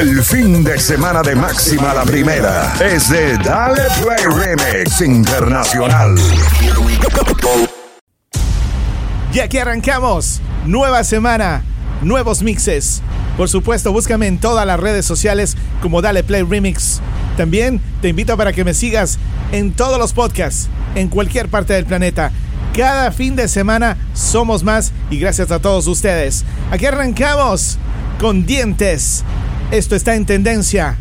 El fin de semana de máxima la primera es de Dale Play Remix Internacional. Y aquí arrancamos. Nueva semana, nuevos mixes. Por supuesto, búscame en todas las redes sociales como Dale Play Remix. También te invito para que me sigas en todos los podcasts, en cualquier parte del planeta. Cada fin de semana somos más y gracias a todos ustedes. Aquí arrancamos con dientes. Esto está en tendencia.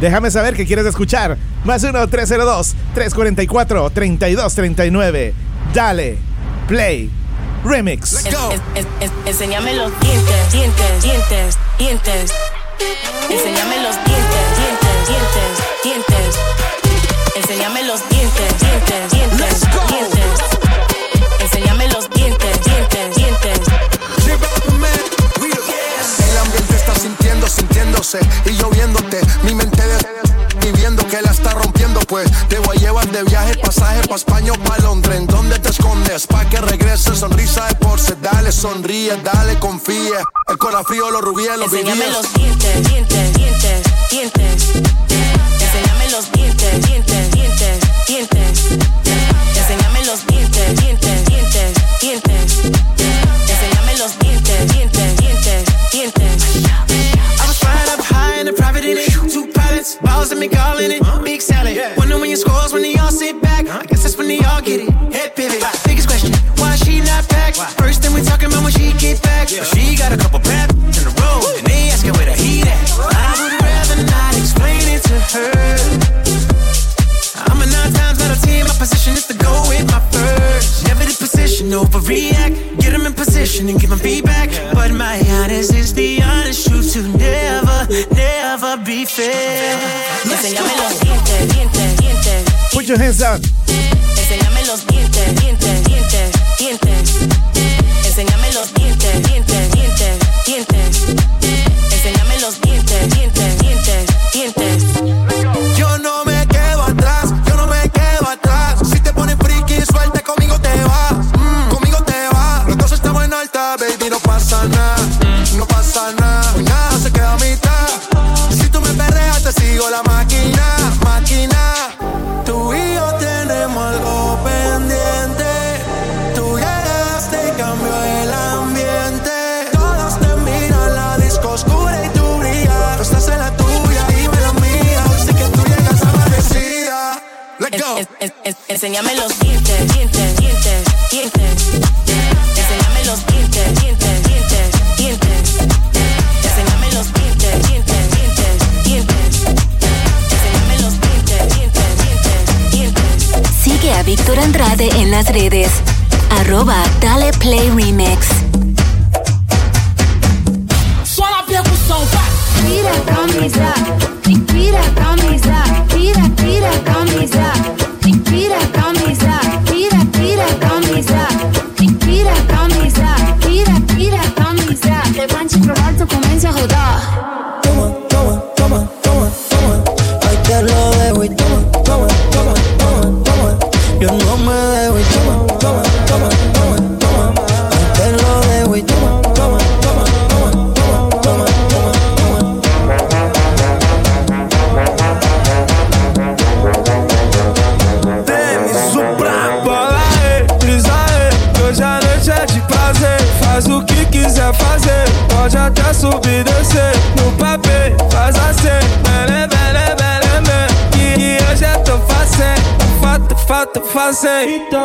Déjame saber qué quieres escuchar. Más 1-302-344-3239. Dale, play, remix. enséñame los dientes, dientes, dientes, dientes. Enséñame los dientes, dientes, dientes, dientes. Enséñame los dientes, dientes, dientes, dientes. Enséñame los dientes, dientes, dientes. Sintiéndose y lloviéndote. Mi mente de viendo que la está rompiendo, pues te voy a llevar de viaje, pasaje pa' España o pa' Londres. ¿En dónde te escondes? Pa' que regrese, sonrisa de porce. Dale, sonríe, dale, confía. El corazón frío, los rubíes, los Enséñame los dientes, dientes, dientes, dientes. Enséñame los dientes, dientes, dientes, dientes. Enséñame los dientes, dientes. Balls and me calling it. Big salad. Wonder when your scores when they all sit back. I guess that's when they all get it. Head pivot. Biggest question, why she not back? First thing we talking about when she get back. Yeah. She got a couple pep in the road, and they asking where the heat at. I would rather not explain it to her. I'm a nine times out of ten. My position is to go with my first. Never the position, overreact. Get them in position and give them feedback. But my honest is the honest truth to never, never be fair. Enséñame los dientes, dientes, dientes. Put your hands up. Enséñame los dientes, dientes, dientes, dientes. Enséñame los dientes, dientes, dientes, dientes. Enséñame los dientes, dientes, dientes, dientes. Yo no me quedo atrás, yo no me quedo atrás. Si te pones friki, suelta, conmigo te vas. Mm, conmigo te vas. Los dos estamos en alta, baby, no pasa nada. No pasa nada sigo la máquina, máquina. Tú y yo tenemos algo pendiente. Tú llegaste y cambió el ambiente. Todos te miran, la disco oscura y tú brillas. Tú estás en la tuya y me la mía. Sé que tú llegas amanecida. Let's go. Es- es- es- Enséñame los dientes, dientes, dientes, dientes. Víctor Andrade en las redes. Arroba Dale Play Remix. Tira, fácil.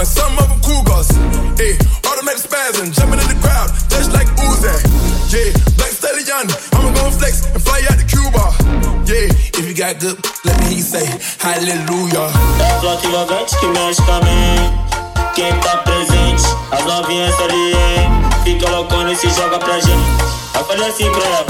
ones, some of them cougars. Ayy, automatic spasm, jumping in the crowd, just like Uzi. Yeah, black stallion, I'ma go flex and fly out to Cuba. Yeah, if you got good, let me hear you say hallelujah. É só que vagante que mexe com a. Quem tá presente, as novinhas ali. Fica loucona e se joga pra gente. Aparece pra ela.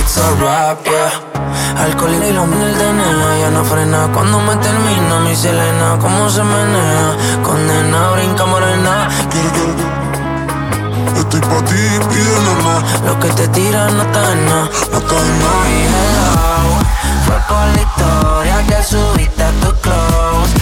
it's a rap, yeah. Alcohol y lo mil de nena, ya no frena cuando me termina mi Selena, cómo se menea, condena, brinca morena. Estoy pa' ti, pide normal. Lo que te tiran no está en nada, no está en nada. Fue por la historia que subiste a tu close.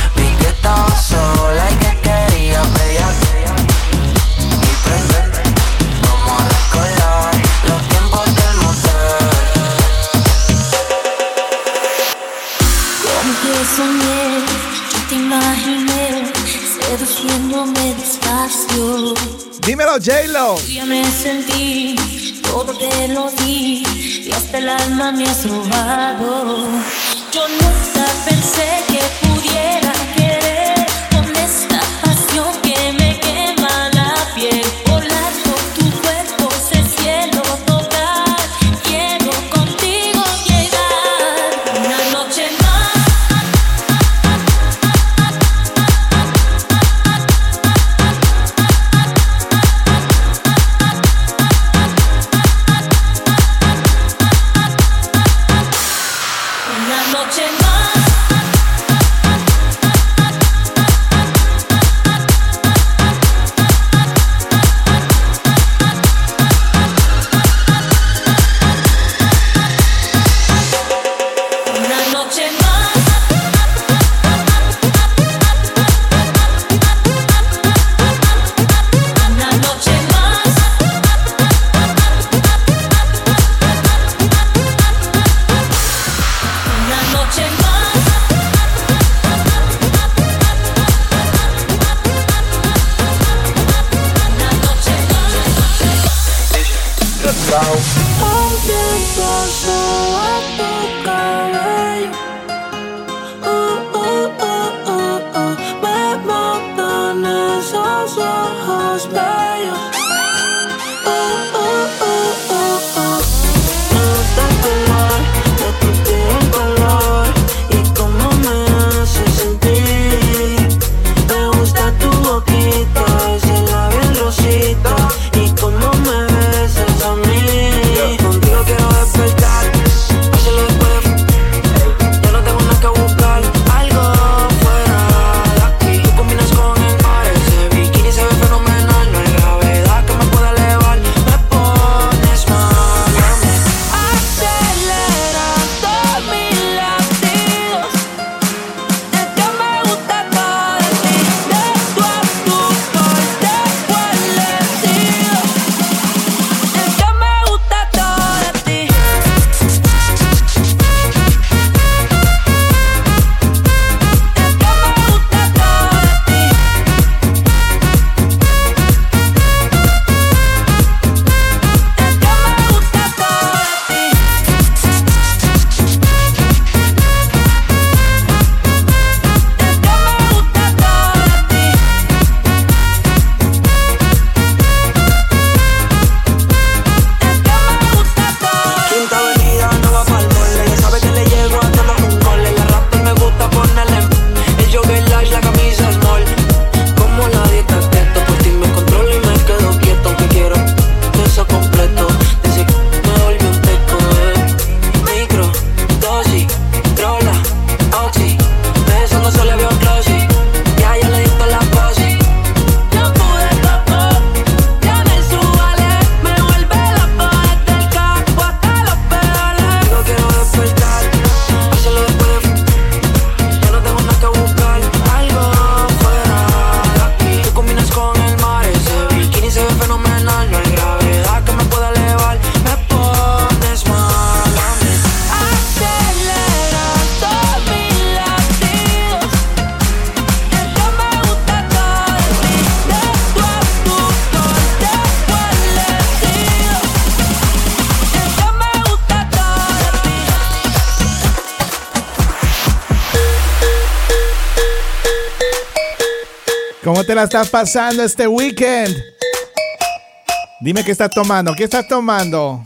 J-Lo. Ya me sentí, todo te lo di, y hasta el alma me has robado. Estás pasando este weekend? Dime qué estás tomando, qué estás tomando.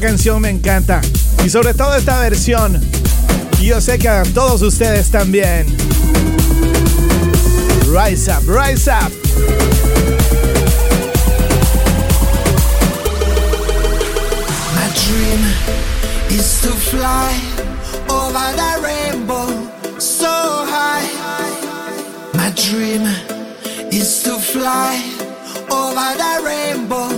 Canción me encanta. Y sobre todo esta versión. Y yo sé que a todos ustedes también. Rise up, rise up. My dream is to fly over the rainbow so high. My dream is to fly over the rainbow.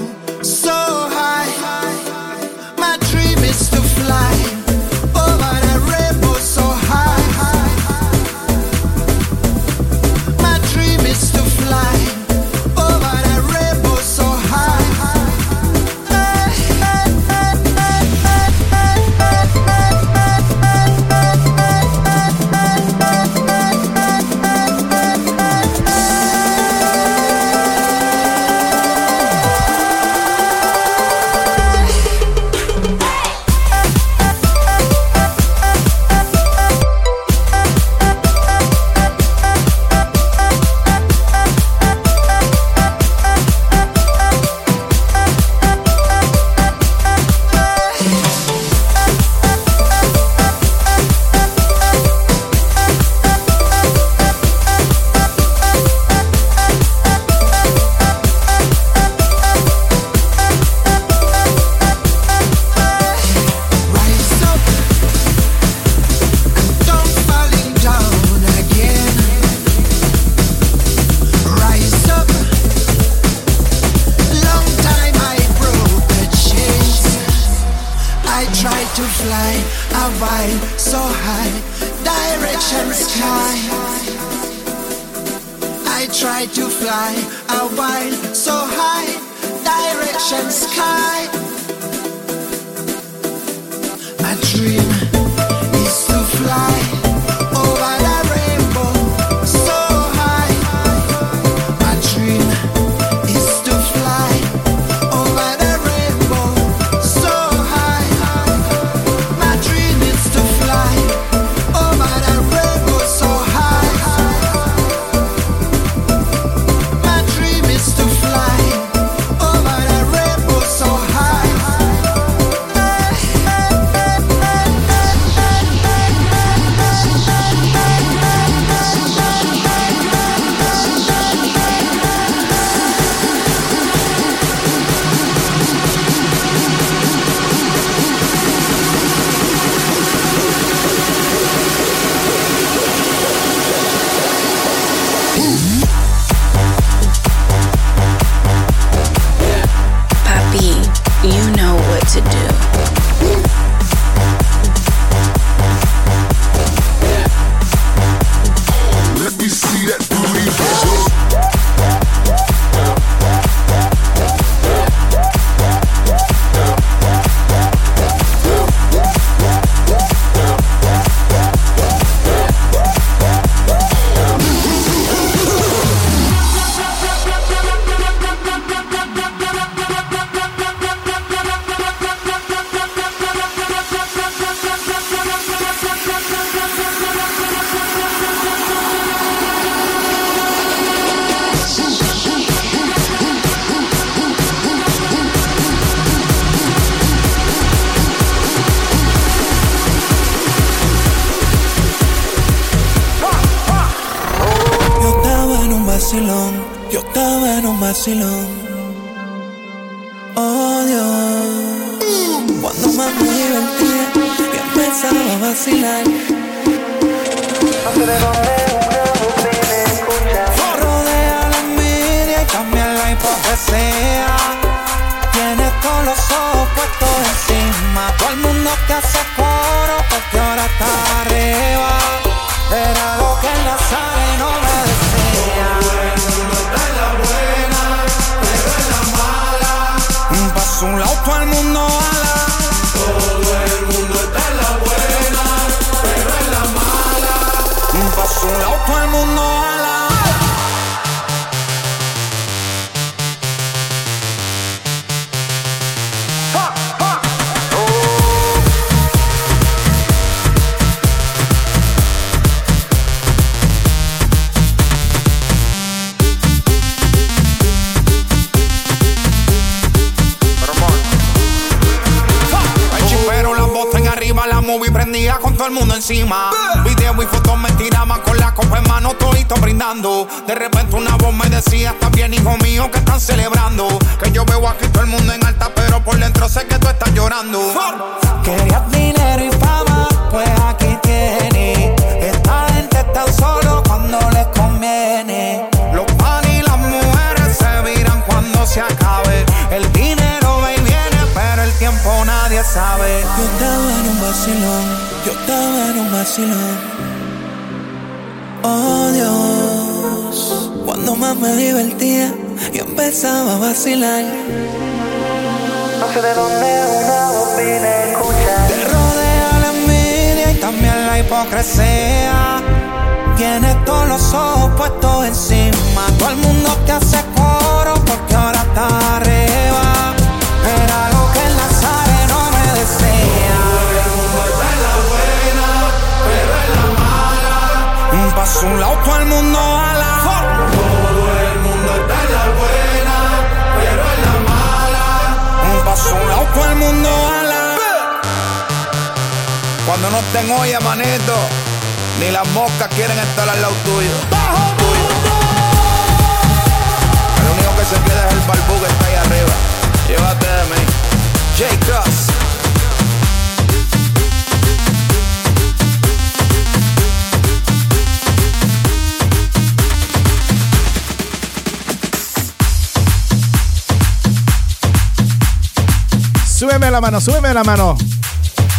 Súbeme la mano, súbeme la mano.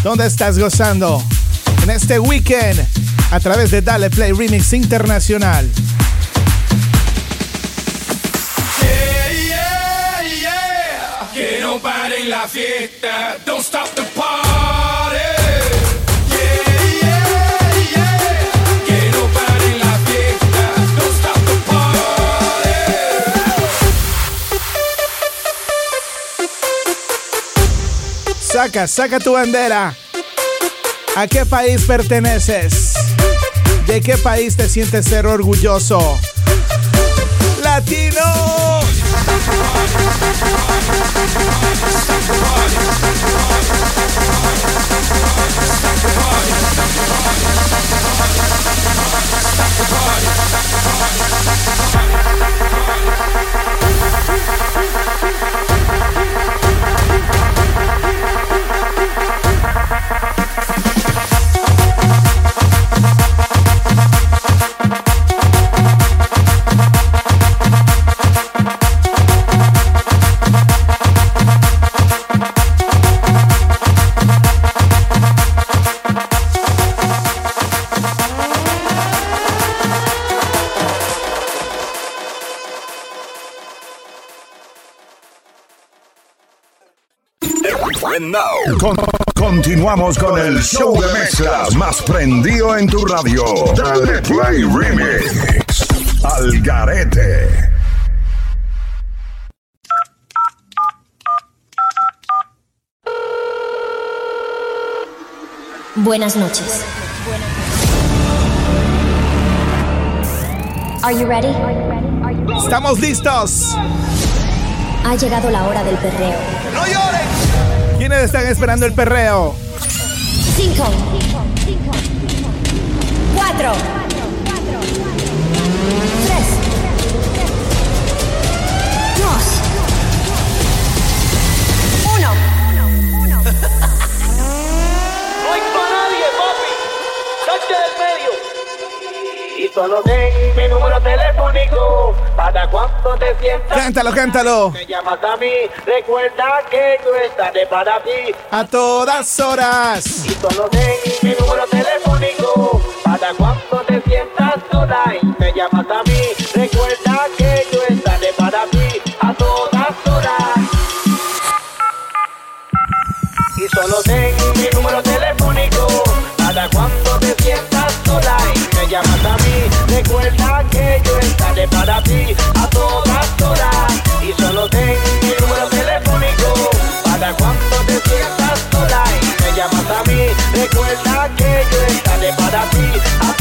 ¿Dónde estás gozando? En este weekend, a través de Dale Play Remix Internacional. Yeah, yeah, yeah. Que no pare la fiesta. Don't stop the Saca, saca tu bandera. ¿A qué país perteneces? ¿De qué país te sientes ser orgulloso? ¡Latino! Con- continuamos con el show de mezclas más prendido en tu radio. Dale Play Remix. Al garete. Buenas noches. Are you ready? ¡Estamos listos! Ha llegado la hora del perreo. ¡No lloren! ¿Quiénes están esperando el perreo? Cinco. Cuatro. Y solo ten mi número telefónico para cuando te sientas. Cántalo, cántalo. Me llamas a mí. Recuerda que yo estaré para ti. A todas horas. Y solo ten mi número telefónico para cuando te sientas sola y me llamas a mí. Recuerda que yo estaré para ti a todas horas. Y solo ten mi número telefónico para cuando te sientas sola y me llamas a mí. Recuerda que yo estaré para ti a todas horas. Y solo ten mi número telefónico para cuando te sientas sola y me llamas a mí. Recuerda que yo estaré para ti a todas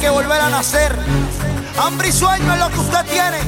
que volver a nacer. Hambre y sueño es lo que usted tiene.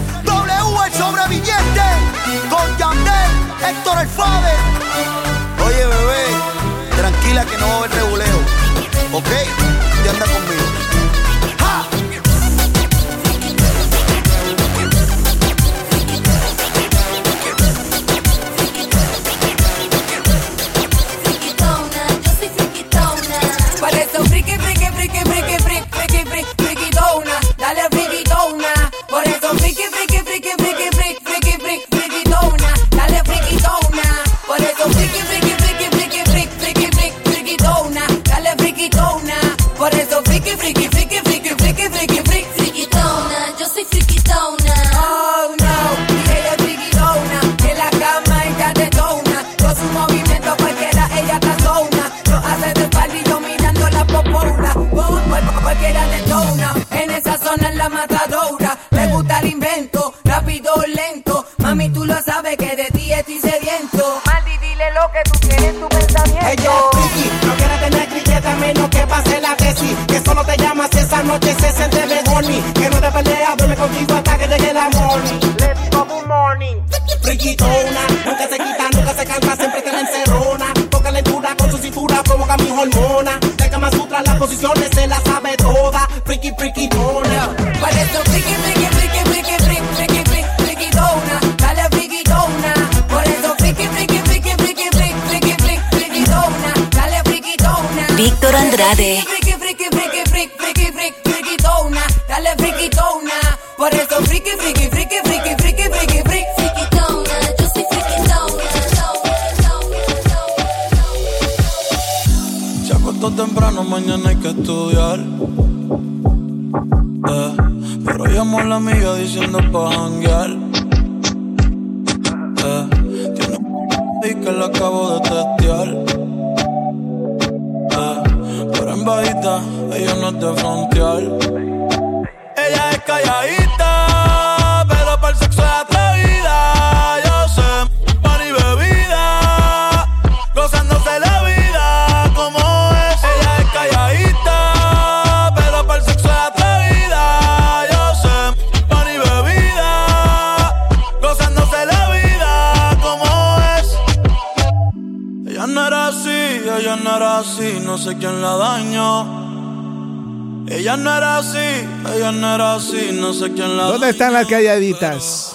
gritona. Nunca se quita, nunca se cansa, siempre está la encerrona. Poca lectura con su cintura provoca mis hormonas. De Kama Sutra las posiciones se las sabe toda. Friki, friki, dona. Parece friki, friki, friki, friki, friki, friki, friki, friki, dona. Dale friki, dona. Por eso friki, friki, friki, friki, friki, friki, friki, dona. Dale friki, dona. Víctor Andrade. estudiar. Eh, pero llamo a la amiga diciendo pa' janguear. están las calladitas.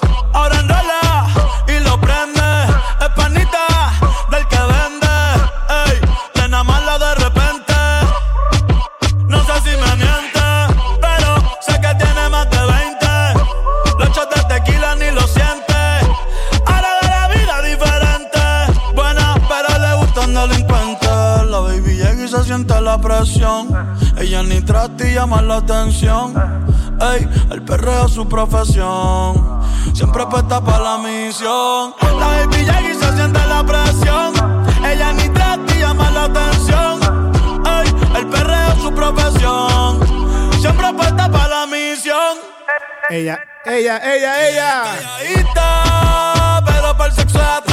su profesión. Siempre apuesta para la misión. La baby Jackie se siente la presión. Ella ni trata y llama la atención. Ey, el perreo es su profesión. Siempre apuesta para la misión. Ella, ella, ella, ella. Ella, pero para el sexo es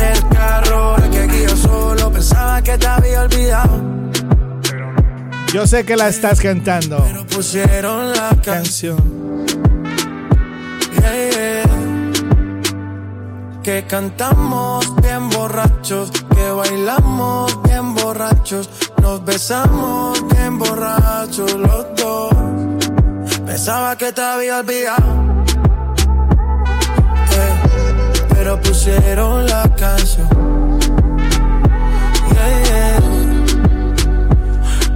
En el carro, que guío solo pensaba que te había olvidado. Yo sé que la estás cantando. Pusieron la canción. Yeah, yeah. Que cantamos bien borrachos, que bailamos bien borrachos, nos besamos bien borrachos los dos. Pensaba que te había olvidado. Pero pusieron la canción.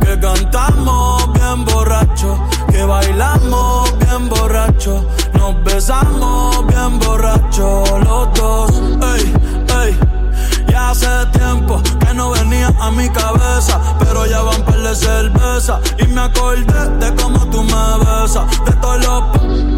Que cantamos bien borracho, que bailamos bien borracho, nos besamos bien borracho los dos. Ey, ey, ya hace tiempo que no venía a mi cabeza, pero ya van par de cerveza y me acordé de cómo tú me besas, de todos los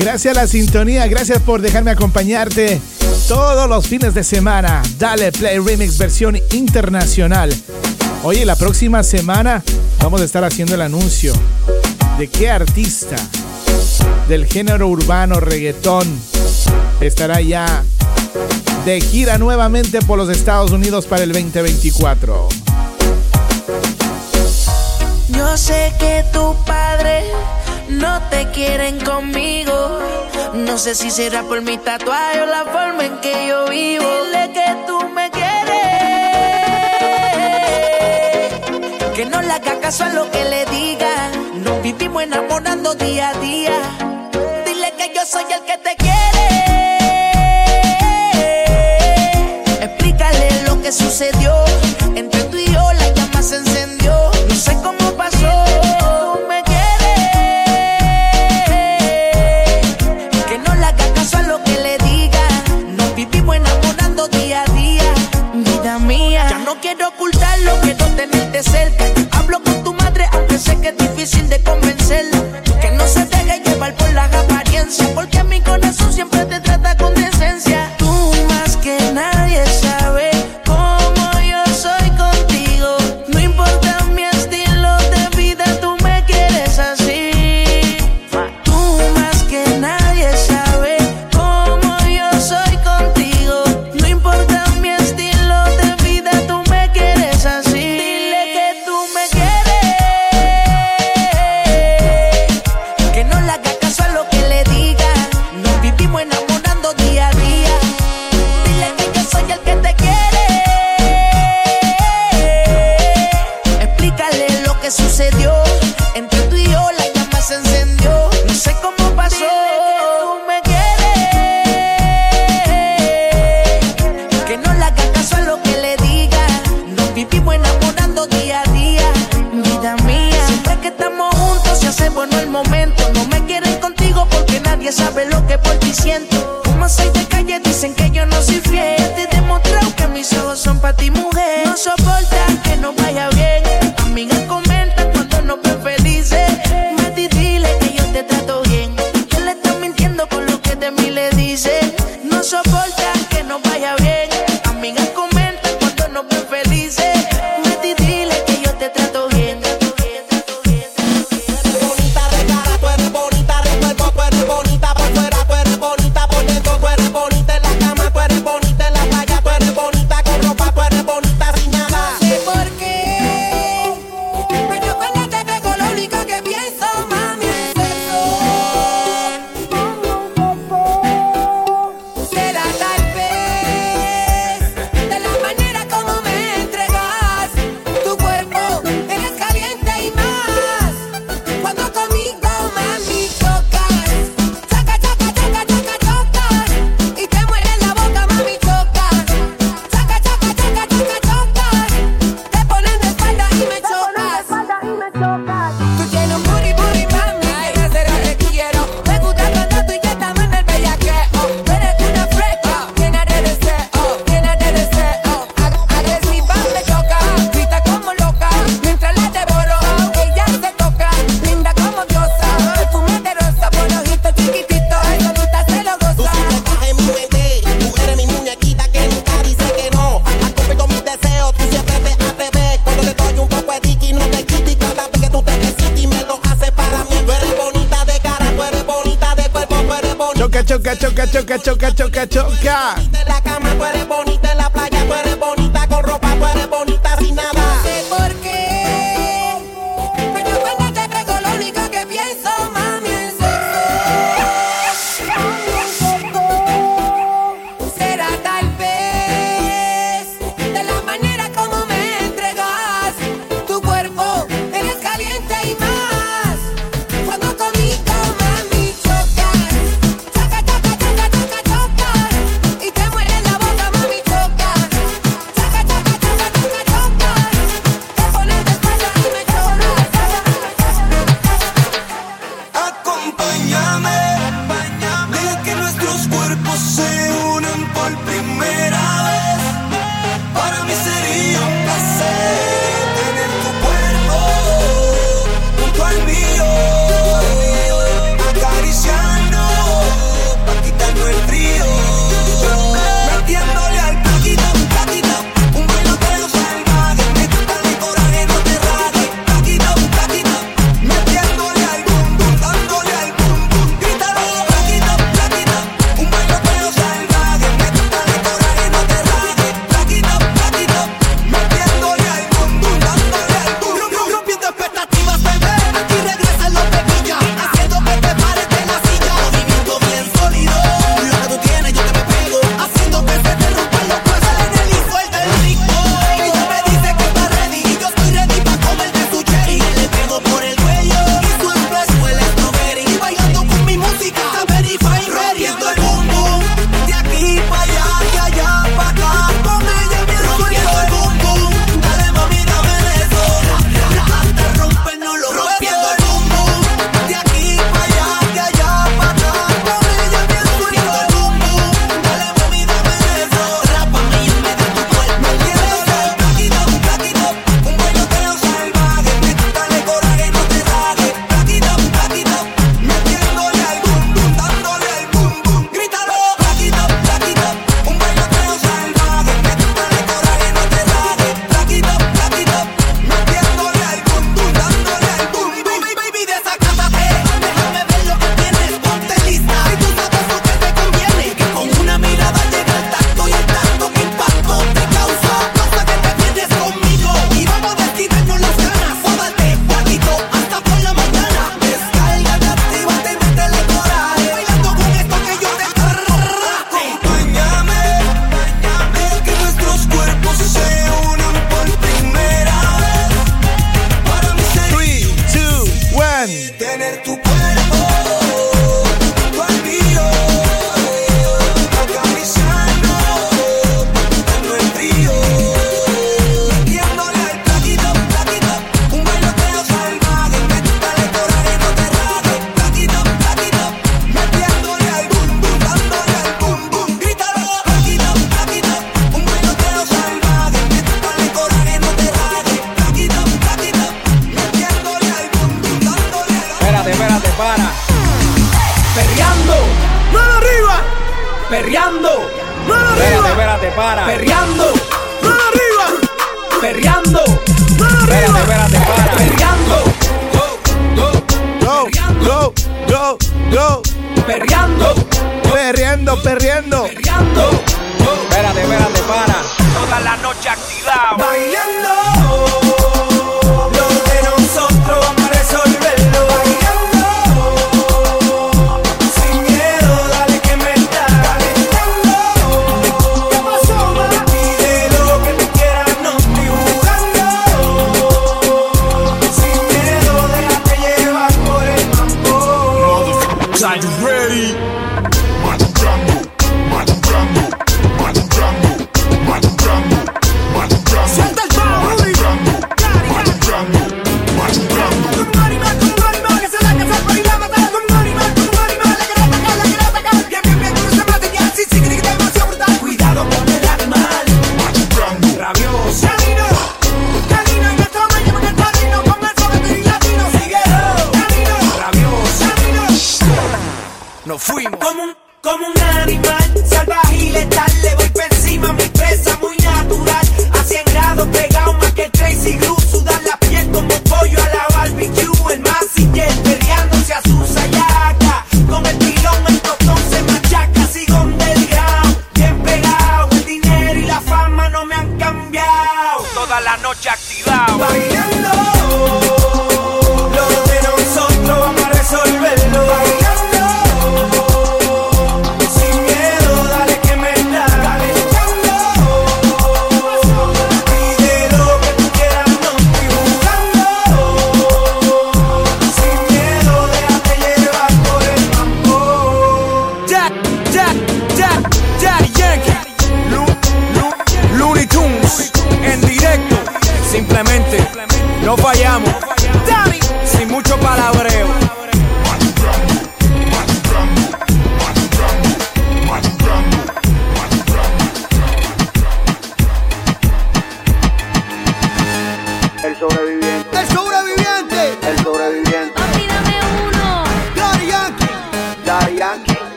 Gracias a la sintonía, gracias por dejarme acompañarte todos los fines de semana. Dale Play Remix versión internacional. Oye, la próxima semana vamos a estar haciendo el anuncio de qué artista del género urbano reggaetón estará ya de gira nuevamente por los Estados Unidos para el 2024. Yo sé que tu padre no te quieren conmigo. No sé si será por mi tatuaje o la forma en que yo vivo. Dile que tú me quieres. Que no le haga caso a lo que le digan. Nos vivimos enamorando día a día. Dile que yo soy el que te Hablo con tu madre, aunque sé que es difícil de convencerla. Que no se deje llevar por las apariencias.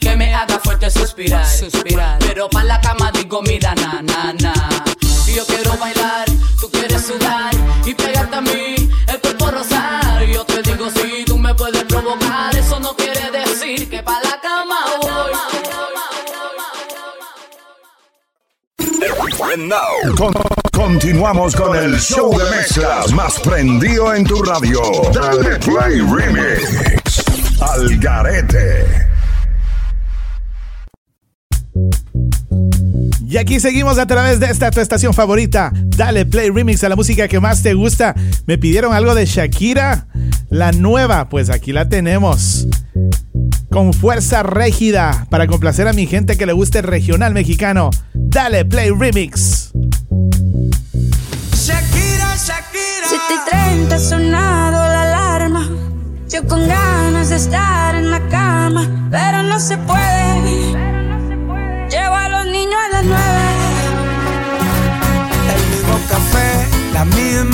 Que me haga fuerte suspirar, suspirar. Pero pa' la cama digo, mira, na, na, na. Yo quiero bailar, tú quieres sudar y pegarte a mí, el cuerpo rosar. Y yo te digo, si tú me puedes provocar, eso no quiere decir que pa' la cama voy. And now, con- continuamos con el show de mezclas más prendido en tu radio. Dale Play Remix. Al Garete. Aquí seguimos a través de esta tu estación favorita. Dale play remix a la música que más te gusta. Me pidieron algo de Shakira, la nueva, pues aquí la tenemos. Con fuerza rígida para complacer a mi gente que le guste el regional mexicano. Dale play remix. Shakira, Shakira. 7 y 30 ha sonado la alarma. Yo con ganas de estar en la cama, pero no se puede.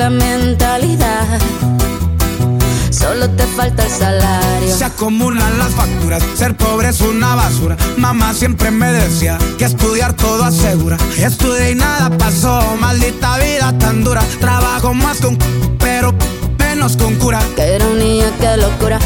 La mentalidad. Solo te falta el salario. Se acumulan las facturas, ser pobre es una basura. Mamá siempre me decía que estudiar todo asegura. Estudié y nada pasó, maldita vida tan dura. Trabajo más con pero menos con cura. Qué ironía, qué locura.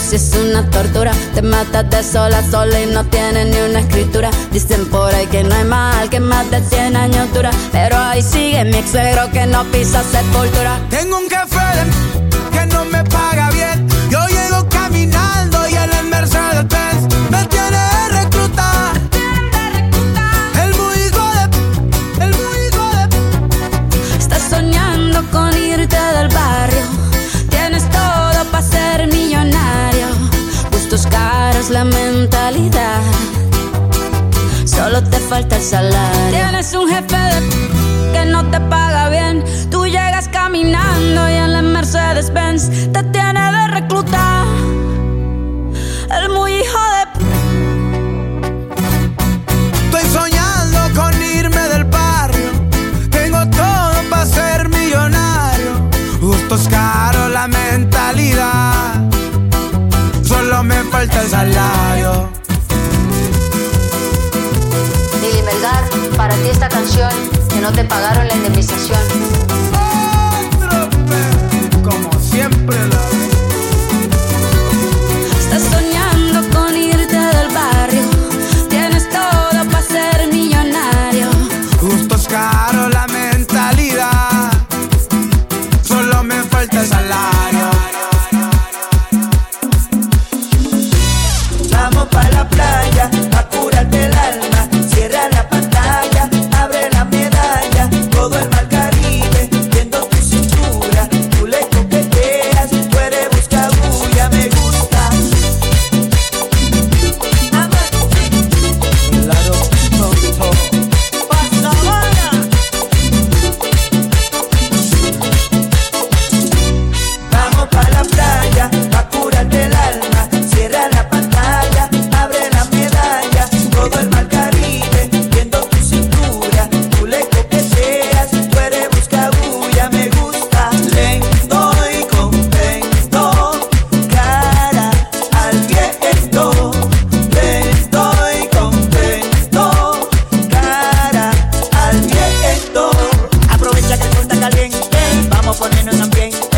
Sí es una tortura. Te matas de sola a sola y no tienes ni una escritura. Dicen por ahí que no hay mal, que más de 100 años dura. Pero ahí sigue mi ex suegro que no pisa sepultura. Tengo un jefe de que no me paga bien. Yo llego caminando y en el Mercedes Benz me tiene de recluta. El muy hijo de, el muy hijo de. Estás soñando con irte del barrio. Caros, la mentalidad. Solo te falta el salario. Tienes un jefe de que no te paga bien. Tú llegas caminando y en la Mercedes Benz te tiene de reclutar. El salario. Lili Melgar, para ti esta canción que no te pagaron la indemnización. Como siempre la menos también.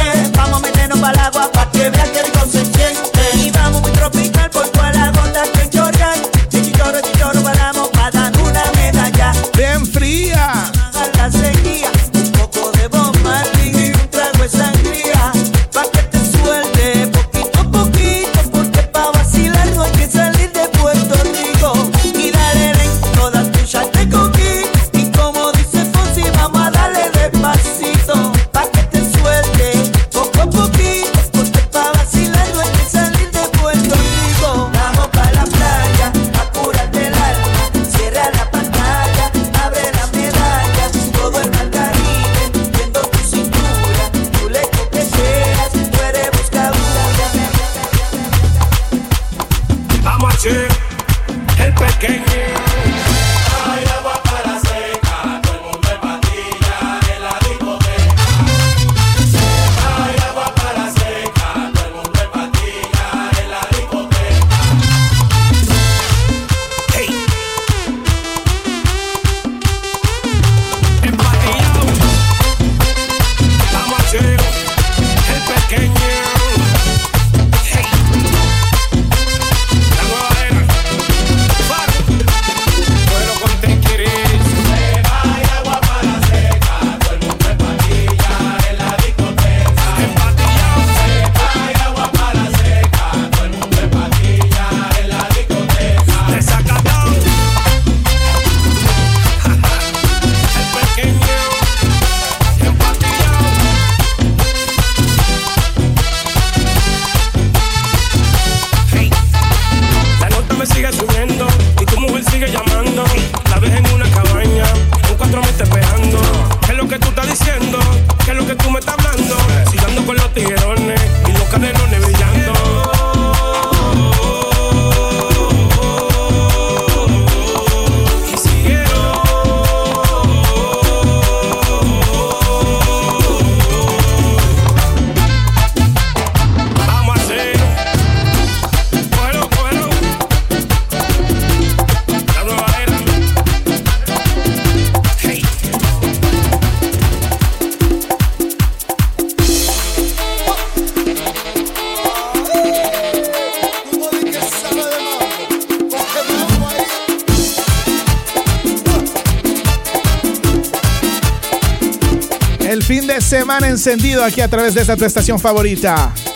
encendido aquí a través de esta tu estación favorita.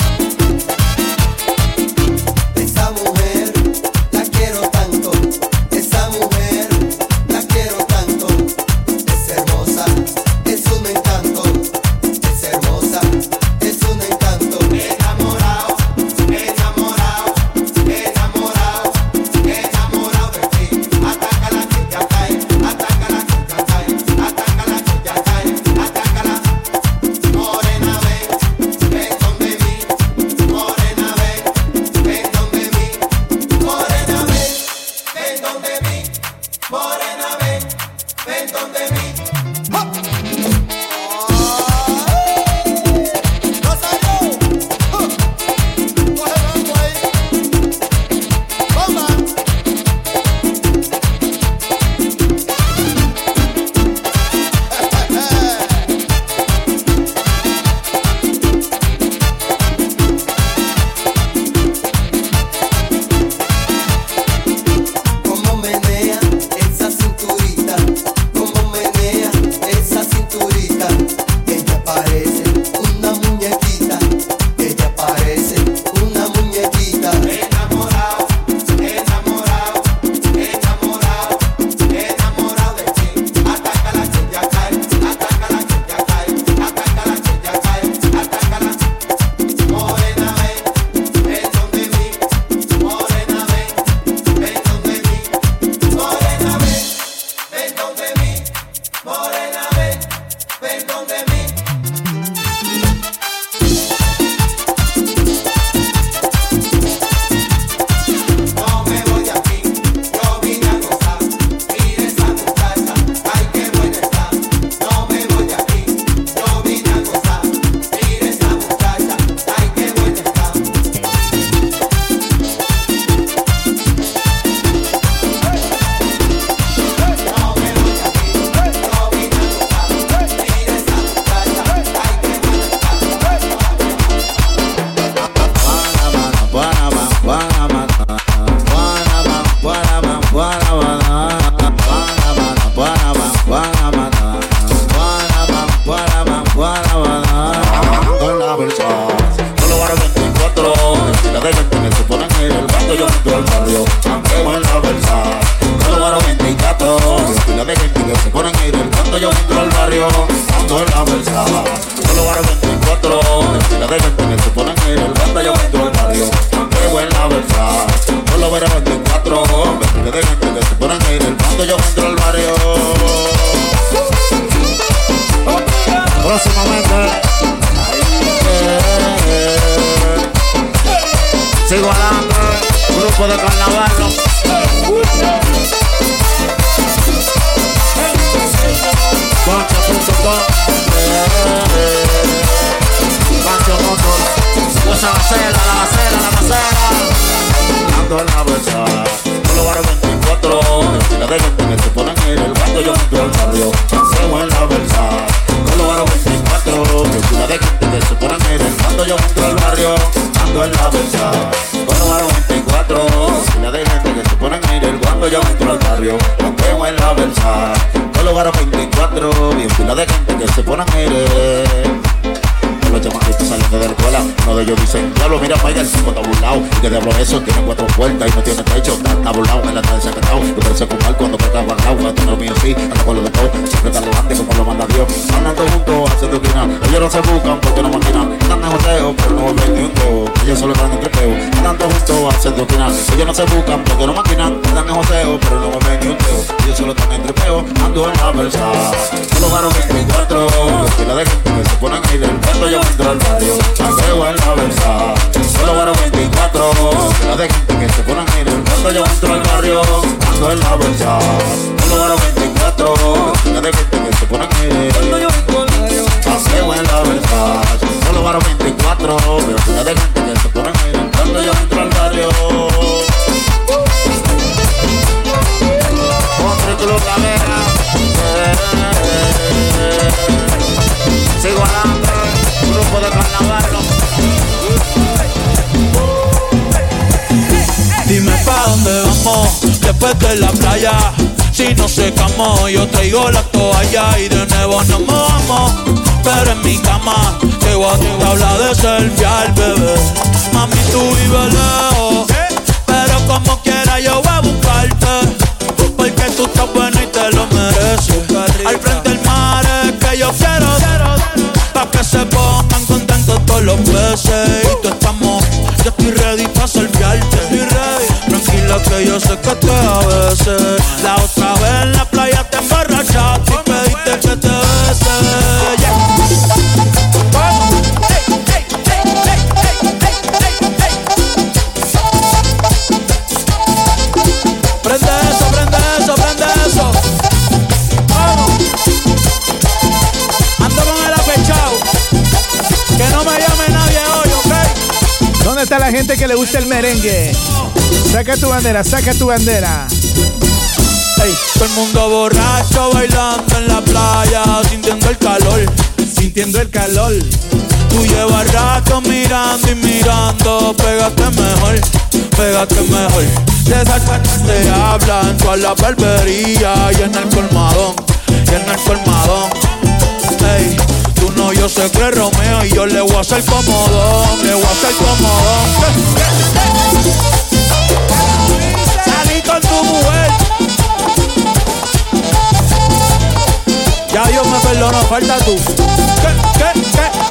la guardado, esto no bien así, hasta por lo de todo, siempre está adelante como lo manda Dios. Hablando juntos, hace tu esquina, ellos no se buscan porque no maquinan, están en joteo, pero no ven ni un todo, ellos solo están en crepeo. Hablando juntos, hace tu esquina, ellos no se buscan porque no maquinan, están en joteo, pero no ven ni un todo, ellos solo están en crepeo, ando en la versa. Yo los varones que la de gente que se ponen ahí del cuento, yo entro al barrio, andeo en la versa. Solo varo 24, la de gente que se ponen ahí del cuento, yo entro al barrio, ando en la versa. Tengo ahora 24 No te cuento que se pone a Paseo en la verdad. Solo para 24 Pero no te cuento que se pone a querer Cuando yo entro al barrio. Otro club la vera. Sigo adelante Grupo de carnaval Dime pa' dónde vamos después de la playa. Si no se camó, yo traigo la toalla y de nuevo nos mojamos. Pero en mi cama te voy a hablar de selfie al bebé. Mami, tú vives lejos, pero como quiera yo voy a buscarte. Pues porque tú estás buena y te lo mereces. Al frente del mar es que yo quiero. Pa' que se pongan contentos todos los peces. Y tú estamos, yo estoy ready pa' serviarte. Tranquila que yo sé que te a veces. que le gusta el merengue. Saca tu bandera, saca tu bandera. Todo el mundo borracho bailando en la playa, sintiendo el calor, sintiendo el calor. Tú llevas rato mirando y mirando, pégate mejor, pégate mejor. De esas te hablan, toda la barbería y en el colmadón, y en el colmadón. Hey. Tú no, yo sé que es Romeo y yo le voy a hacer comodón, le voy a hacer comodón. Salí con tu mujer. Ya Dios me perdonó, falta tú. ¿Qué, qué, qué?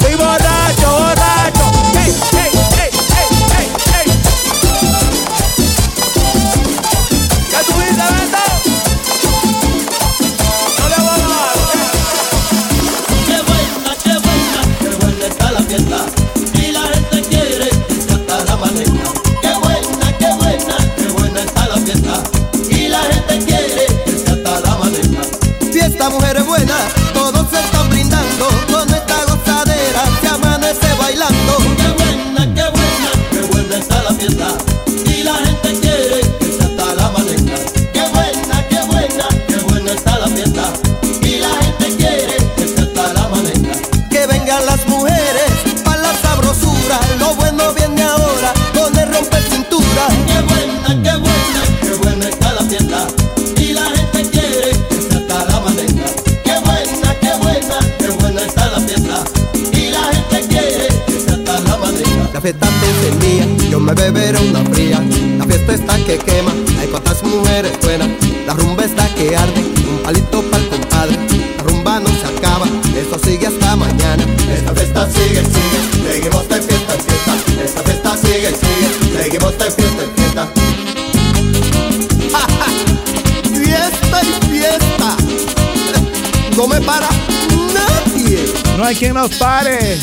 quien nos pare.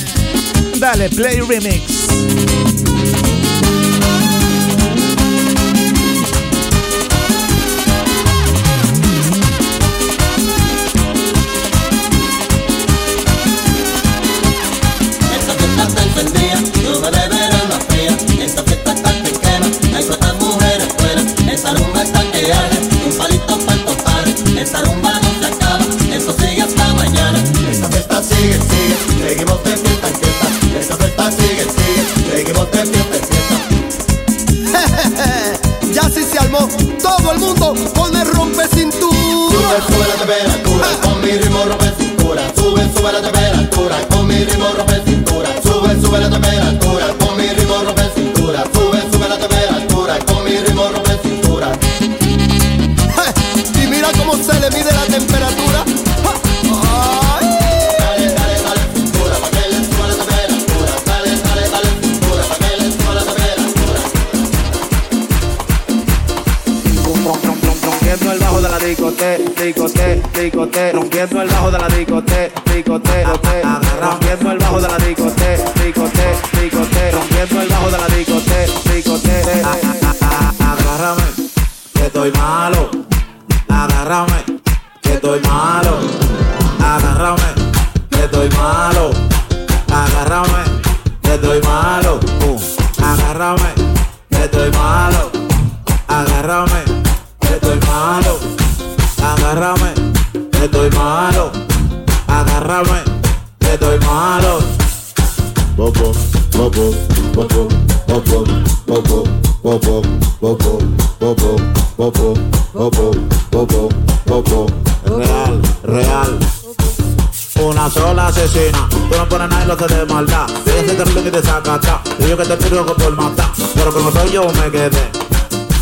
Dale, play remix. Me quedé.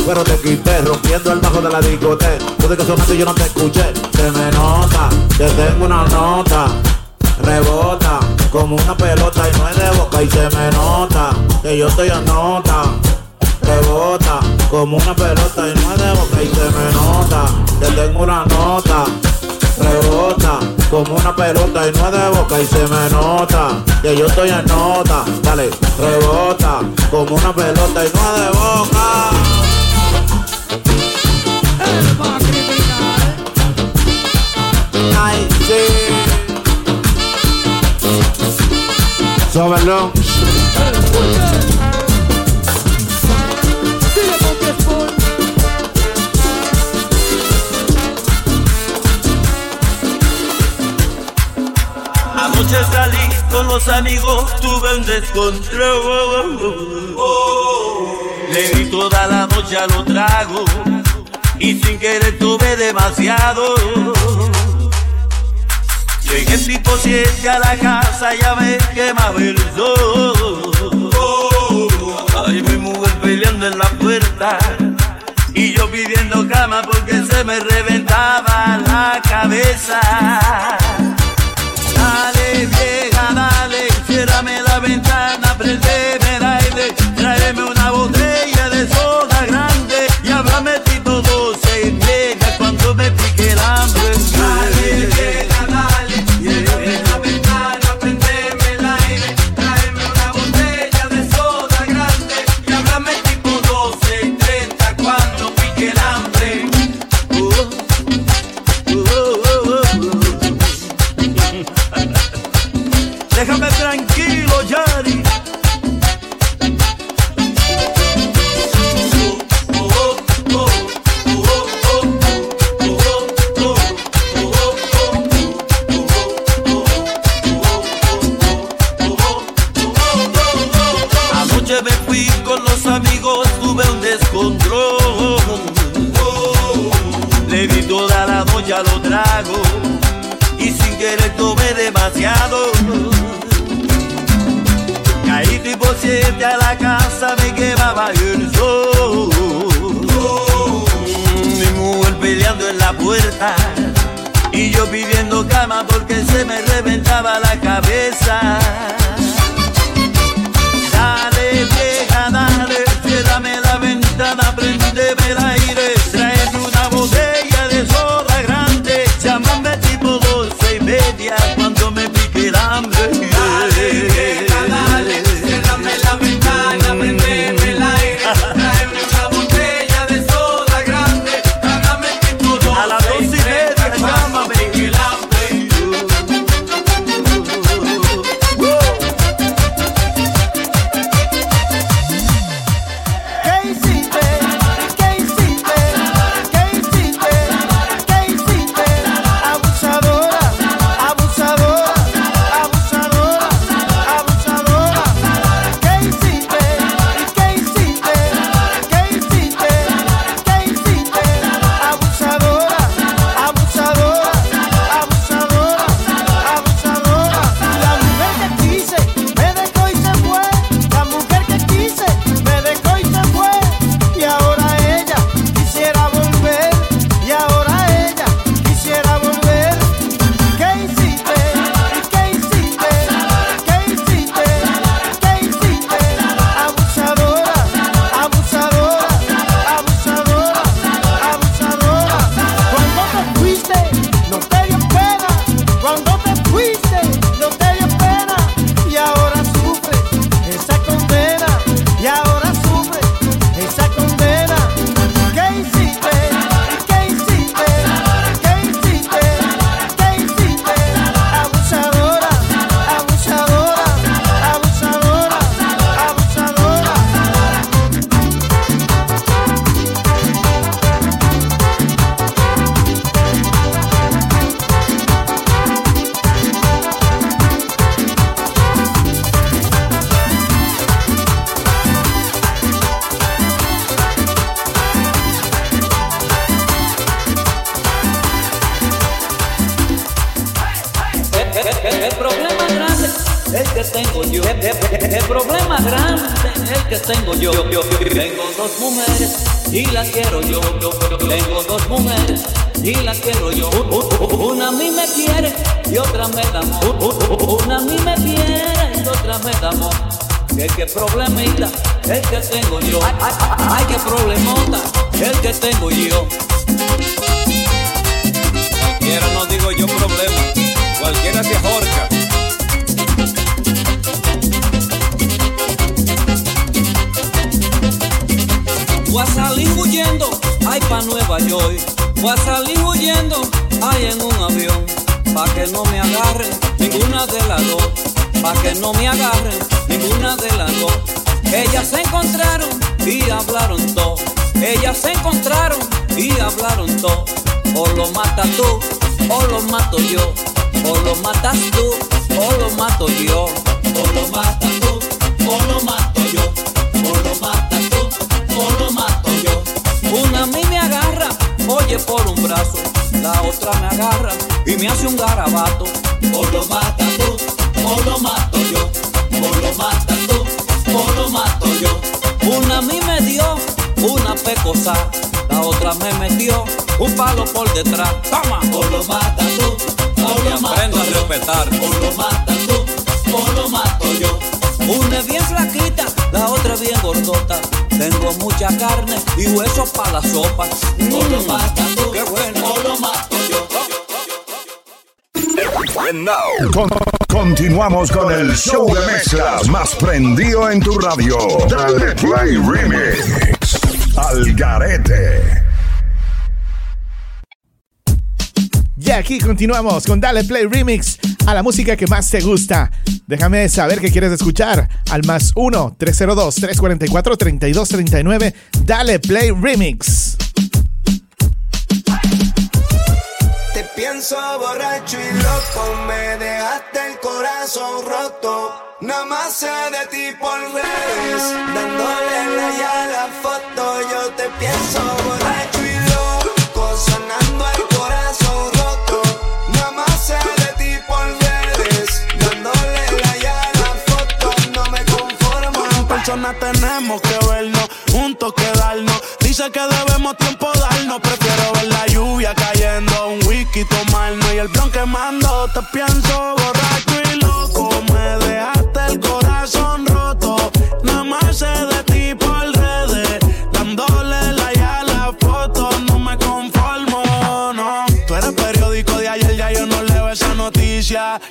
Pero te quité, rompiendo el bajo de la discoteca. Tú de que sonaste y yo no te escuché. Se me nota, que tengo una nota. Rebota como una pelota y no es de boca y se me nota que yo estoy en nota. Rebota como una pelota y no es de boca y se me nota que tengo una nota. Rebota como una pelota y no es de boca y se me nota que yo estoy en nota. Dale, rebota como una pelota y no es de boca. Ay, sí. Amigos, tuve un descontrol. Le di toda la noche a los tragos y sin querer tuve demasiado. Llegué tipo 7 a la casa, ya me quemaba el sol. Ay, mi mujer peleando en la puerta y yo pidiendo cama porque se me reventaba la cabeza. Dale, dale, ciérrame la ventana, prendeme el aire, tráeme una botella show de mezclas más prendido en tu radio. Dale Play Remix. Al Garete. Y aquí continuamos con Dale Play Remix a la música que más te gusta. Déjame saber qué quieres escuchar al más 1-302-344-3239. Dale Play Remix. intenso, borracho y loco. Me dejaste el corazón roto. Nada más sé de ti por redes. Dándole la ya la foto. Yo te pienso borracho y loco. Sanando el corazón roto. Nada más sé de ti por redes. Dándole la ya la foto. No me conformo. En persona tenemos que vernos. Juntos quedarnos dice que debemos tiempo darnos. Prefiero ver la lluvia cayendo, un whisky tomarnos. Y el blon quemando. te pienso borracho y loco. me dejas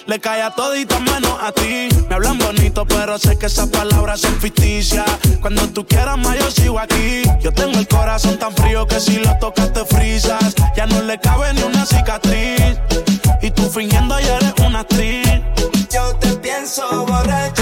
le cae a todita menos a ti. Me hablan bonito, pero sé que esas palabras son ficticias. Cuando tú quieras más, yo sigo aquí. Yo tengo el corazón tan frío que si lo tocas te frisas. Ya no le cabe ni una cicatriz. Y tú fingiendo ya eres una actriz. Yo te pienso borracho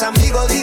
amigo, di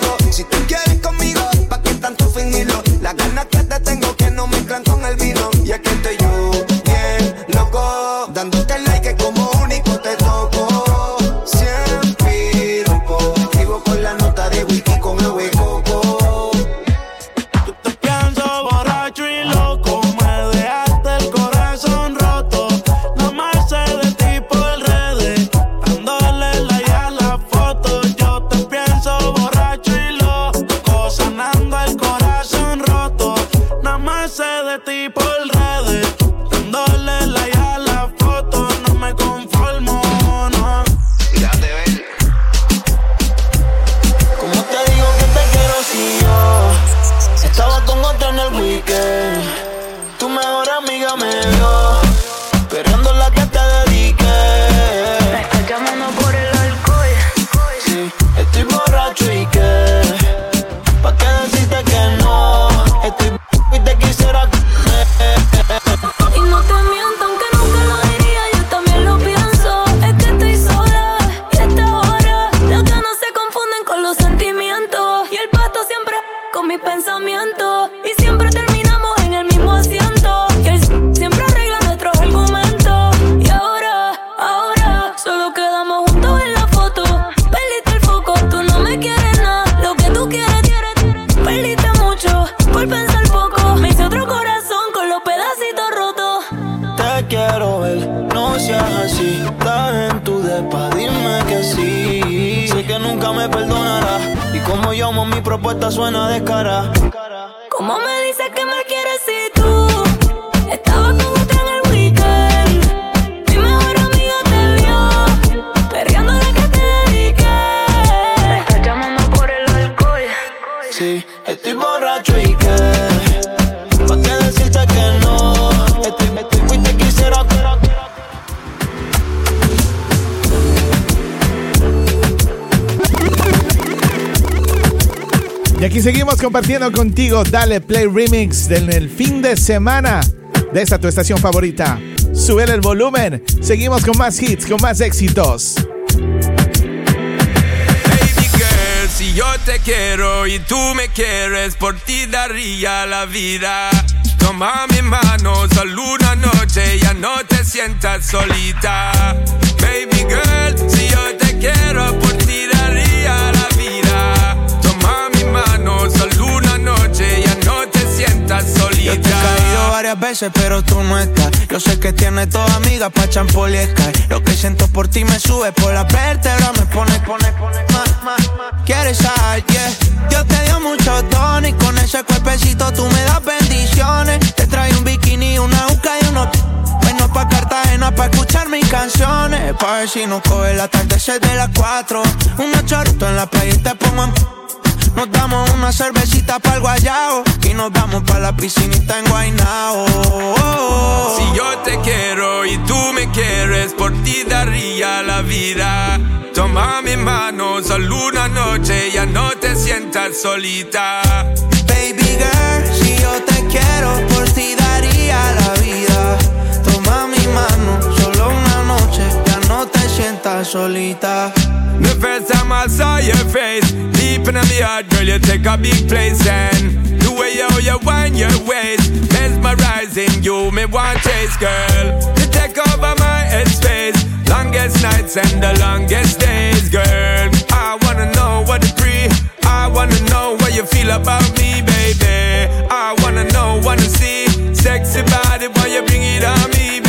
aquí seguimos compartiendo contigo Dale Play Remix del el fin de semana de esta tu estación favorita. Sube el volumen. Seguimos con más hits, con más éxitos. Baby girl, si yo te quiero y tú me quieres, por ti daría la vida. Toma mi mano, solo una noche, ya no te sientas solita. Baby girl, si yo te quiero, Yo he caído varias veces, pero tú no estás. Yo sé que tienes toda amiga pa' champol. Lo que siento por ti me sube por la vértebra, me pone, pone, pone más, más, más. Quieres sal, yeah. Dios te dio mucho tono y con ese cuerpecito tú me das bendiciones. Te trae un bikini, una uca y unos Bueno pa' Cartagena pa' escuchar mis canciones. Pa' ver si nos coge el atardecer de las 4. Unos choritos en la playa y te pongo en nos damos una cervecita para el guayao y nos vamos para la piscinita en Guaynao. Si yo te quiero y tú me quieres, por ti daría la vida. Toma mi mano, solo una noche, ya no te sientas solita. Baby girl, si yo te quiero, por ti daría la vida. Toma mi mano, 80 solita. The first time I saw your face, deep in the heart, girl, you take a big place. And the way how you wind your waist, mesmerizing you, me want chase, girl. You take over my headspace, longest nights and the longest days, girl. I wanna know what degree, I wanna know what you feel about me, baby. I wanna know, wanna see, sexy body, why you bring it on me, baby.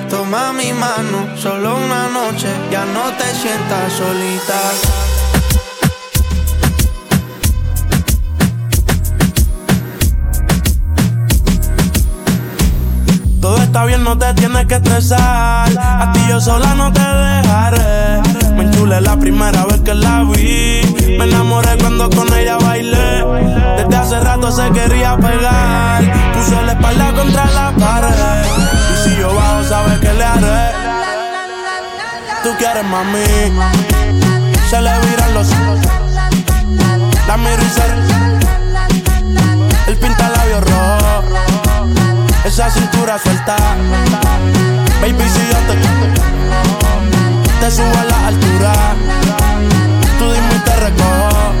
Toma mi mano, solo una noche, ya no te sientas solita. Todo está bien, no te tienes que estresar. A ti yo sola no te dejaré. Me enchulé la primera vez que la vi. Me enamoré cuando con ella bailé. Desde hace rato se quería pegar. Puso la espalda contra la pared. Tú quieres mami. Se le viran los ojos. La miro y se. El pinta labios rojo. Esa cintura suelta. Baby, si yo te te subo a la altura. Tú dime y te recojo.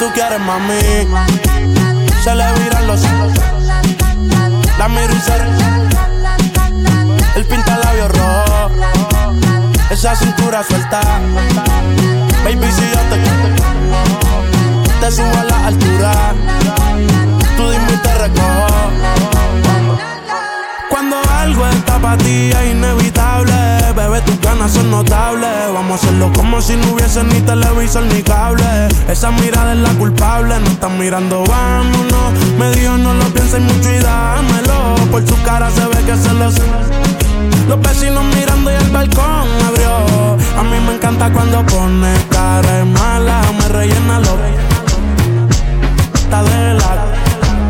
Tú quieres mami. Se le viran los ojos. La miro y se El pinta labios rojo. Esa cintura suelta. Baby, si yo te te subo a la altura. Tú dime y te recojo. Cuando algo está para ti es inevitable, bebé, tus ganas son notables. Vamos a hacerlo como si no hubiese ni televisor ni cable. Esa mirada es la culpable, no están mirando, vámonos. Me dijo no lo pienses mucho y dámelo. Por su cara se ve que se lo. Los vecinos mirando y el balcón abrió. A mí me encanta cuando pone cara mala, me rellena lo Está de la,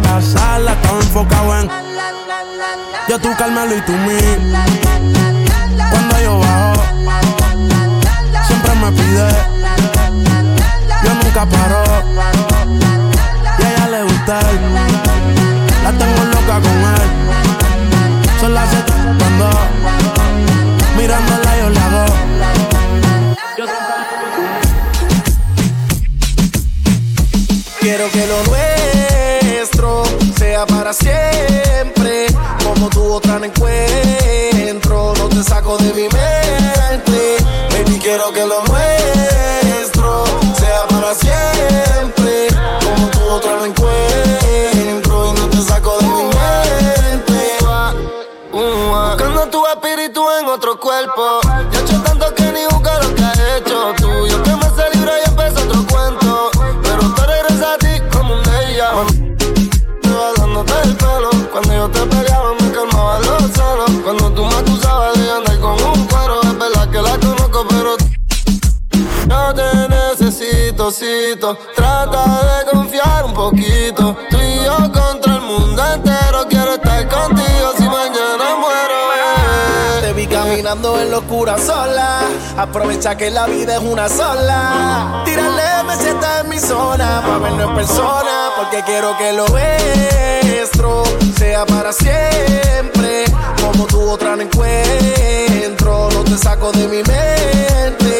la sala, estaba enfocado en yo tú Carmelo y tú mí. Cuando yo bajo, siempre me pide. Yo nunca paro. Y a ella le gusta. La tengo loca con él. Son las siete cuando mirándola yo la hago. Quiero que lo nuestro sea para siempre. Como tu otra no encuentro, no te saco de mi mente. Baby, quiero que lo nuestro sea para siempre. Como tu otra no encuentro y no te saco de mi mente. Buscando tu espíritu en otro cuerpo. Trata de confiar un poquito. Tú y yo contra el mundo entero. Quiero estar contigo si mañana muero. eh. Te vi caminando en locura sola. Aprovecha que la vida es una sola. Tírale, me sienta en mi zona. Pa' verlo en persona. Porque quiero que lo nuestro sea para siempre. Como tu otra no encuentro. No te saco de mi mente.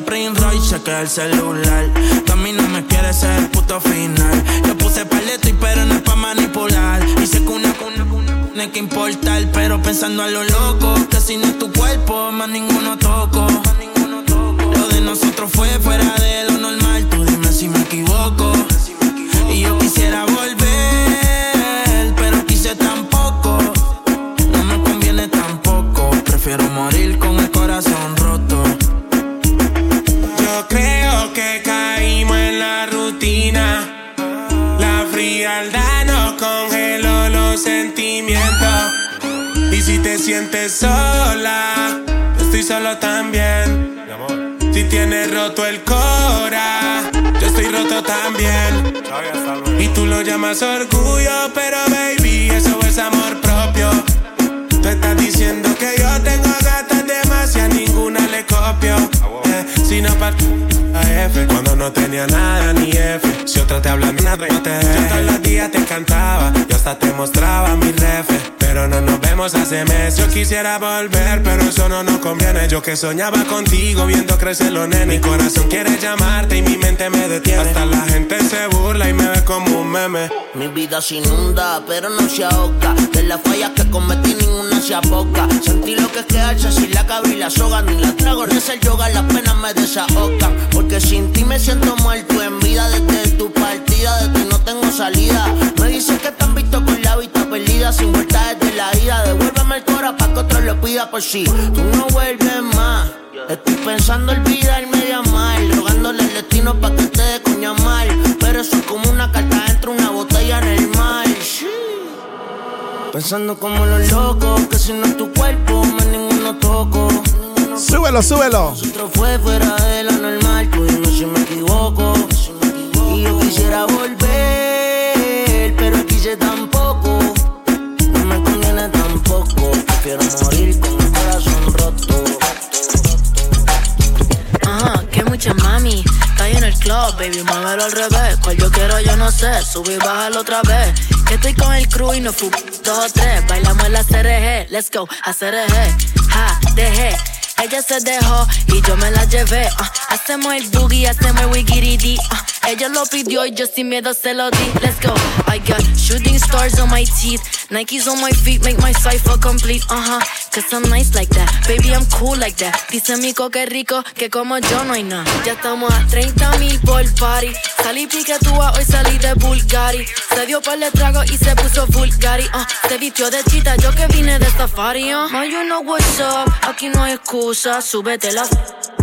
De Prince Royce, chequea el celular. Tú a mí no me quieres ser el puto final. Yo puse paleto y pero no es pa' manipular. Y sé que una cuna, cuna, tiene que importar. Pero pensando a lo loco, que si no es tu cuerpo, más ninguno sola, yo estoy solo también. Si tienes roto el cora, yo estoy roto también. Y tú lo llamas orgullo, pero baby, eso es amor propio. Tú estás diciendo que yo tengo gatas demasiadas, ninguna le copio. Eh, si no pa' a F, cuando no tenía nada ni F. Si otra te habla, nada, no te Yo todos los días te cantaba, yo hasta te mostraba mi refe. Pero no nos vemos hace meses. Yo quisiera volver, pero eso no nos conviene. Yo que soñaba contigo, viendo crecer los nenes. Mi corazón quiere llamarte y mi mente me detiene. Hasta la gente se burla y me ve como un meme. Mi vida se inunda, pero no se ahoga. De las fallas que cometí, ninguna se aboca. Sentí lo que es quedarse sin la cabra y la soga. Ni la trago, ni el yoga, las penas me desahogan. Porque sin ti me siento muerto en vida. Desde tu partida, de ti no tengo salida. Me dicen que te han visto con la vista perdida. Sin vuelta la ida. Devuélveme el cora pa' que otro lo pida por si tú no vuelves más. Estoy pensando olvidarme de amar. Rogándole al destino pa' que te dé coña mal. Pero eso es como una carta dentro de una botella en el mar. Pensando como los locos, que si no es tu cuerpo, más ninguno toco. Súbelo, súbelo. Otro fue fuera de lo normal, tú dime si me equivoco. Y yo quisiera volver, pero quise tampoco. Prefiero morir con el corazón roto. Ajá, que mucha mami. Está en el club, baby, muévelo al revés. Cual yo quiero, yo no sé. Subir y bájalo otra vez. Que estoy con el crew y no fu dos tres. Bailamos en la CRG, let's go, a CRG. Ja, dejé. Ella se dejó y yo me la llevé. ah. hacemos el boogie, hacemos el wigiridi. ah. Ella lo pidió y yo sin miedo se lo di. Let's go. I got shooting stars on my teeth. Nikes on my feet make my cipher complete. Uh huh. Cause I'm nice like that. Baby, I'm cool like that. Dice mi que rico que como yo no hay nada. Ya estamos a 30 mil por party. Salí piquetúa, hoy salí de Bulgari. Se dio de trago y se puso Bulgari. Uh, se vistió de chita, yo que vine de safari. Uh. Ma, you know what's up. Aquí no hay excusa. Súbete la.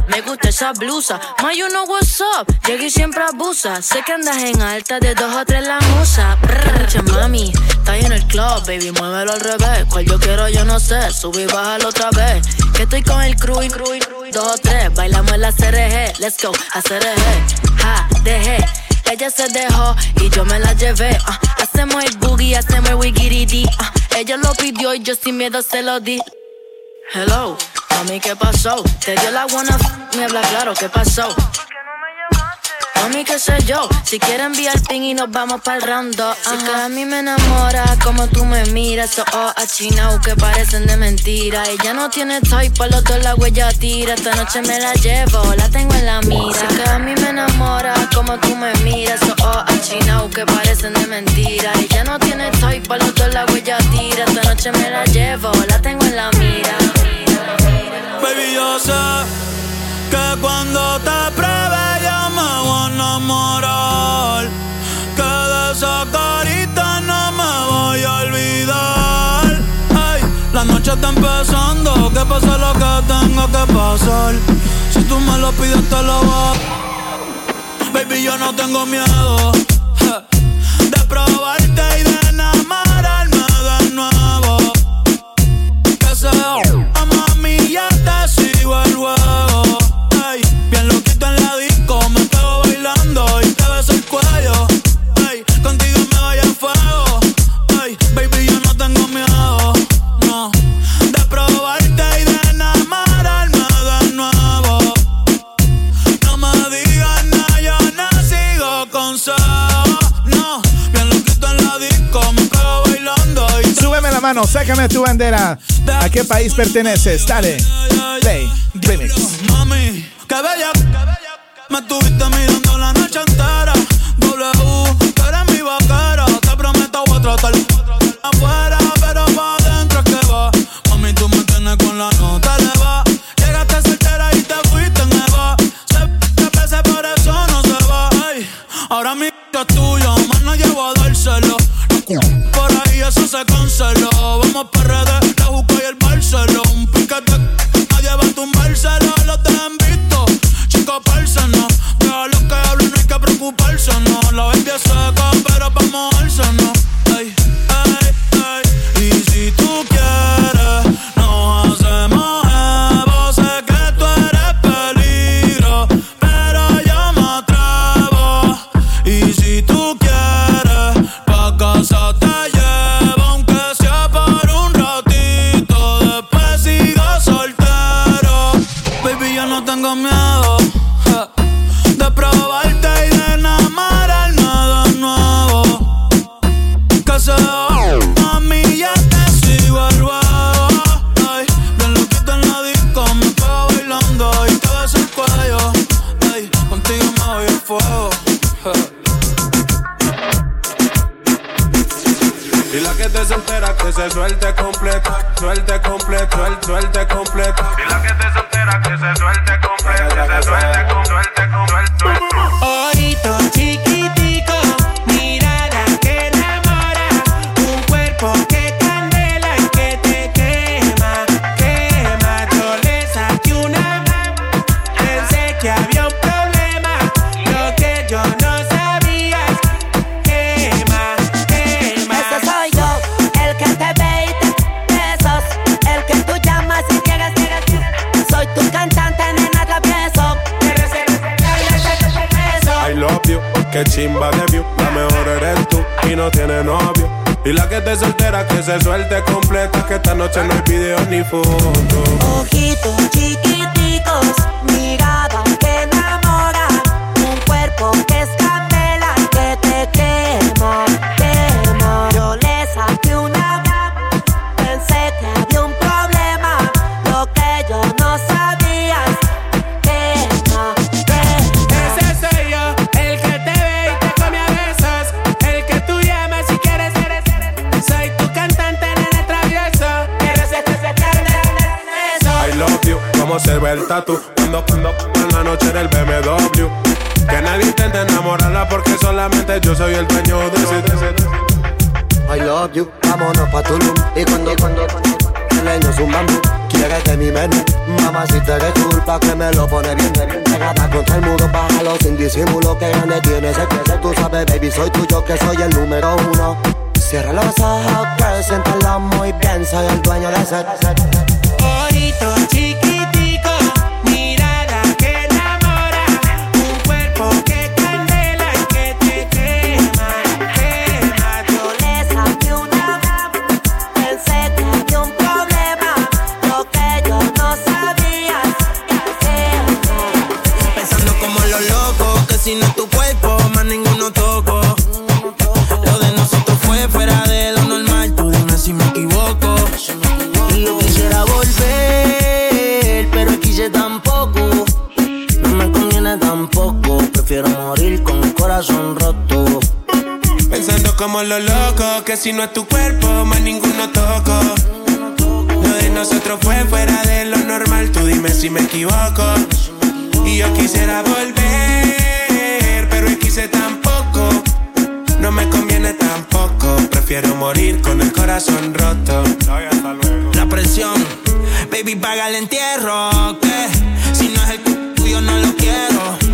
Me gusta esa blusa. Ma, you know what's up. Llegué y siempre abusa. Sé que andas en alta de dos o tres la musa. Mami. Está en el club, baby. Muévelo al revés. Cual yo quiero, yo no sé. Sube y bájalo otra vez. Que estoy con el crew crew crew dos o tres. Bailamos en la CRG. Let's go, a CRG. Ja, dejé. Ella se dejó y yo me la llevé. ah. hacemos el boogie, hacemos el wigiridi. ah. ella lo pidió y yo sin miedo se lo di. Hello, mami, ¿qué pasó? Te dio la buena f me habla claro, ¿qué pasó? Mami, qué sé yo, si quieres enviar ping y nos vamos round dos, Si que a mí me enamora como tú me miras, esos ojos achinados que parecen de mentira. Ella no tiene toy, por los dos la huella tira. Esta noche me la llevo, la tengo en la mira. Si que a mí me enamora como tú me miras, esos ojos achinados que parecen de mentira. Ella no tiene toy, por los dos la huella tira. Esta noche me la llevo, la tengo en la mira. Que cuando te pruebe yo me voy a enamorar. Que de esa carita no me voy a olvidar. Ey, la noche está empezando, que pase lo que tenga que pasar. Si tú me lo pides, te lo voy Baby, yo no tengo miedo je, de probarte y de sácame tu bandera. ¿A qué país perteneces? Dale. Play. Remix. Mami. Tatu cuando, cuando, en la noche del BMW. Que nadie intente enamorarla porque solamente yo soy el dueño de ese. I love you, vámonos pa' Tulum. Y cuando, cuando, el leño es un bambú Quieres de mi menú, mamá si te eres culpa que me lo pone bien. Pegada contra el muro, bájalo sin disimulo Que grande tienes el que tú sabes, baby Soy tuyo que soy el número uno. Cierra los ojos, girl, siéntalo muy bien Soy el dueño de ese, Ojito chiquitico, Los locos, que si no es tu cuerpo, más ninguno toco. Lo de nosotros fue fuera de lo normal, tú dime si me equivoco. Y yo quisiera volver, pero quise tampoco. No me conviene tampoco, prefiero morir con el corazón roto. La presión, baby, paga el entierro. Que si no es el tuyo, no lo quiero.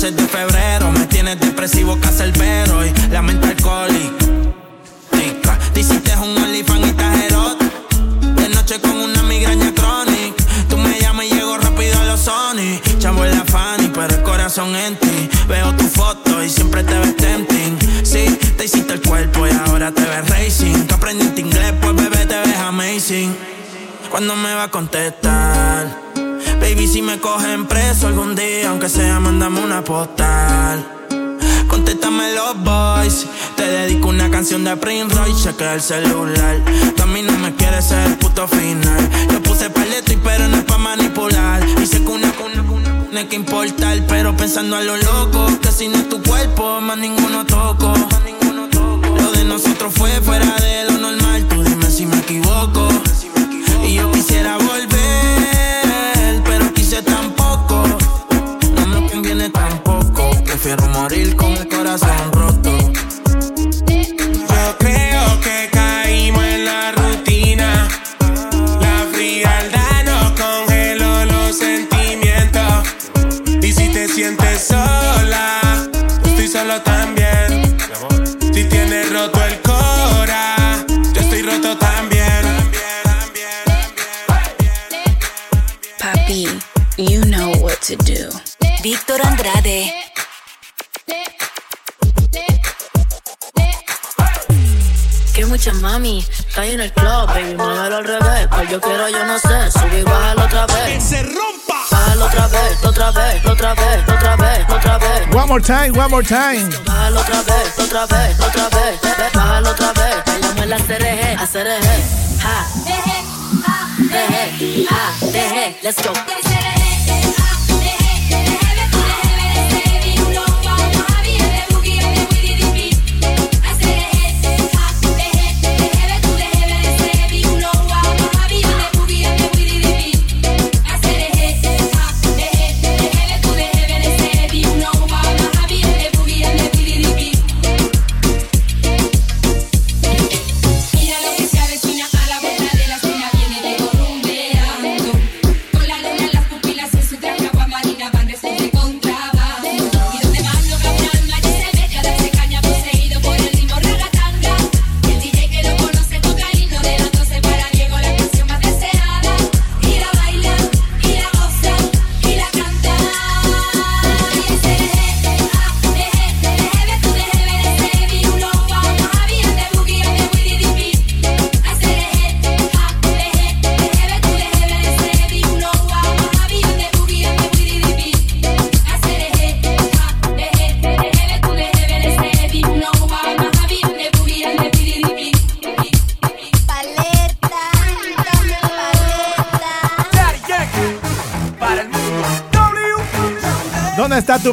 14 de febrero me tienes depresivo, cacerbero y la mente alcohólica. Te hiciste un OnlyFans y erótica. De noche con una migraña crónica. Tú me llamas y llego rápido a los Sony. Chavo en la Fanny, pero el corazón en ti. Veo tu foto y siempre te ves tempting. Sí, te hiciste el cuerpo y ahora te ves racing. Tú aprendiste inglés, pues bebé te ves amazing. ¿Cuándo me va a contestar? Baby, si me cogen preso algún día, aunque sea, mándame una postal. Contéstame los boys. Te dedico una canción de Prince Royce, chequea el celular. Tú a mí no me quieres ser el puto final. Yo puse paleto y pero no es pa' manipular. Sé que una cuna, una tiene que importar. Pero pensando a lo loco, que si no es tu cuerpo, más ninguno toco. Lo de nosotros fue fuera de lo normal. Tú dime si me equivoco. Y yo quisiera volver, quise tampoco. No me conviene tampoco. Prefiero morir con el corazón to do. Víctor Andrade. Que mucha mami, está ahí en el club, baby, muévelo al revés. Pues yo quiero, yo no sé, subir, bájalo otra vez. ¡Que se rompa! Bájalo otra vez, otra vez, otra vez, otra vez, otra vez. One more time, one more time. Bájalo otra vez, otra vez, otra vez, bájalo otra vez. Bailamos el acereje, acereje, ja. Deje, ja, deje, let's go.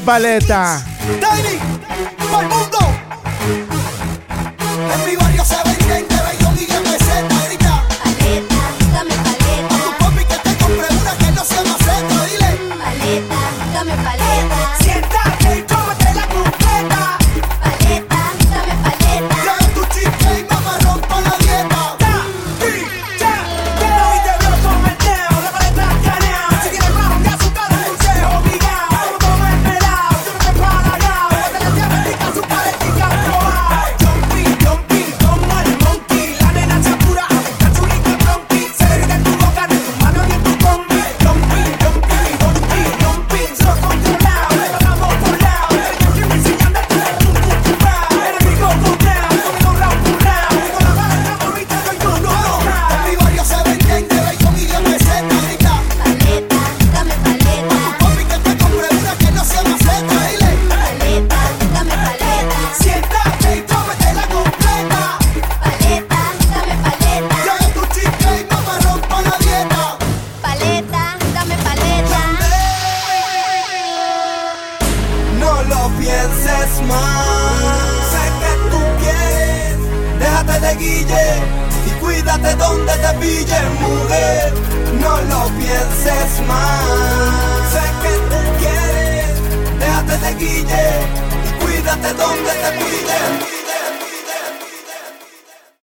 Paleta?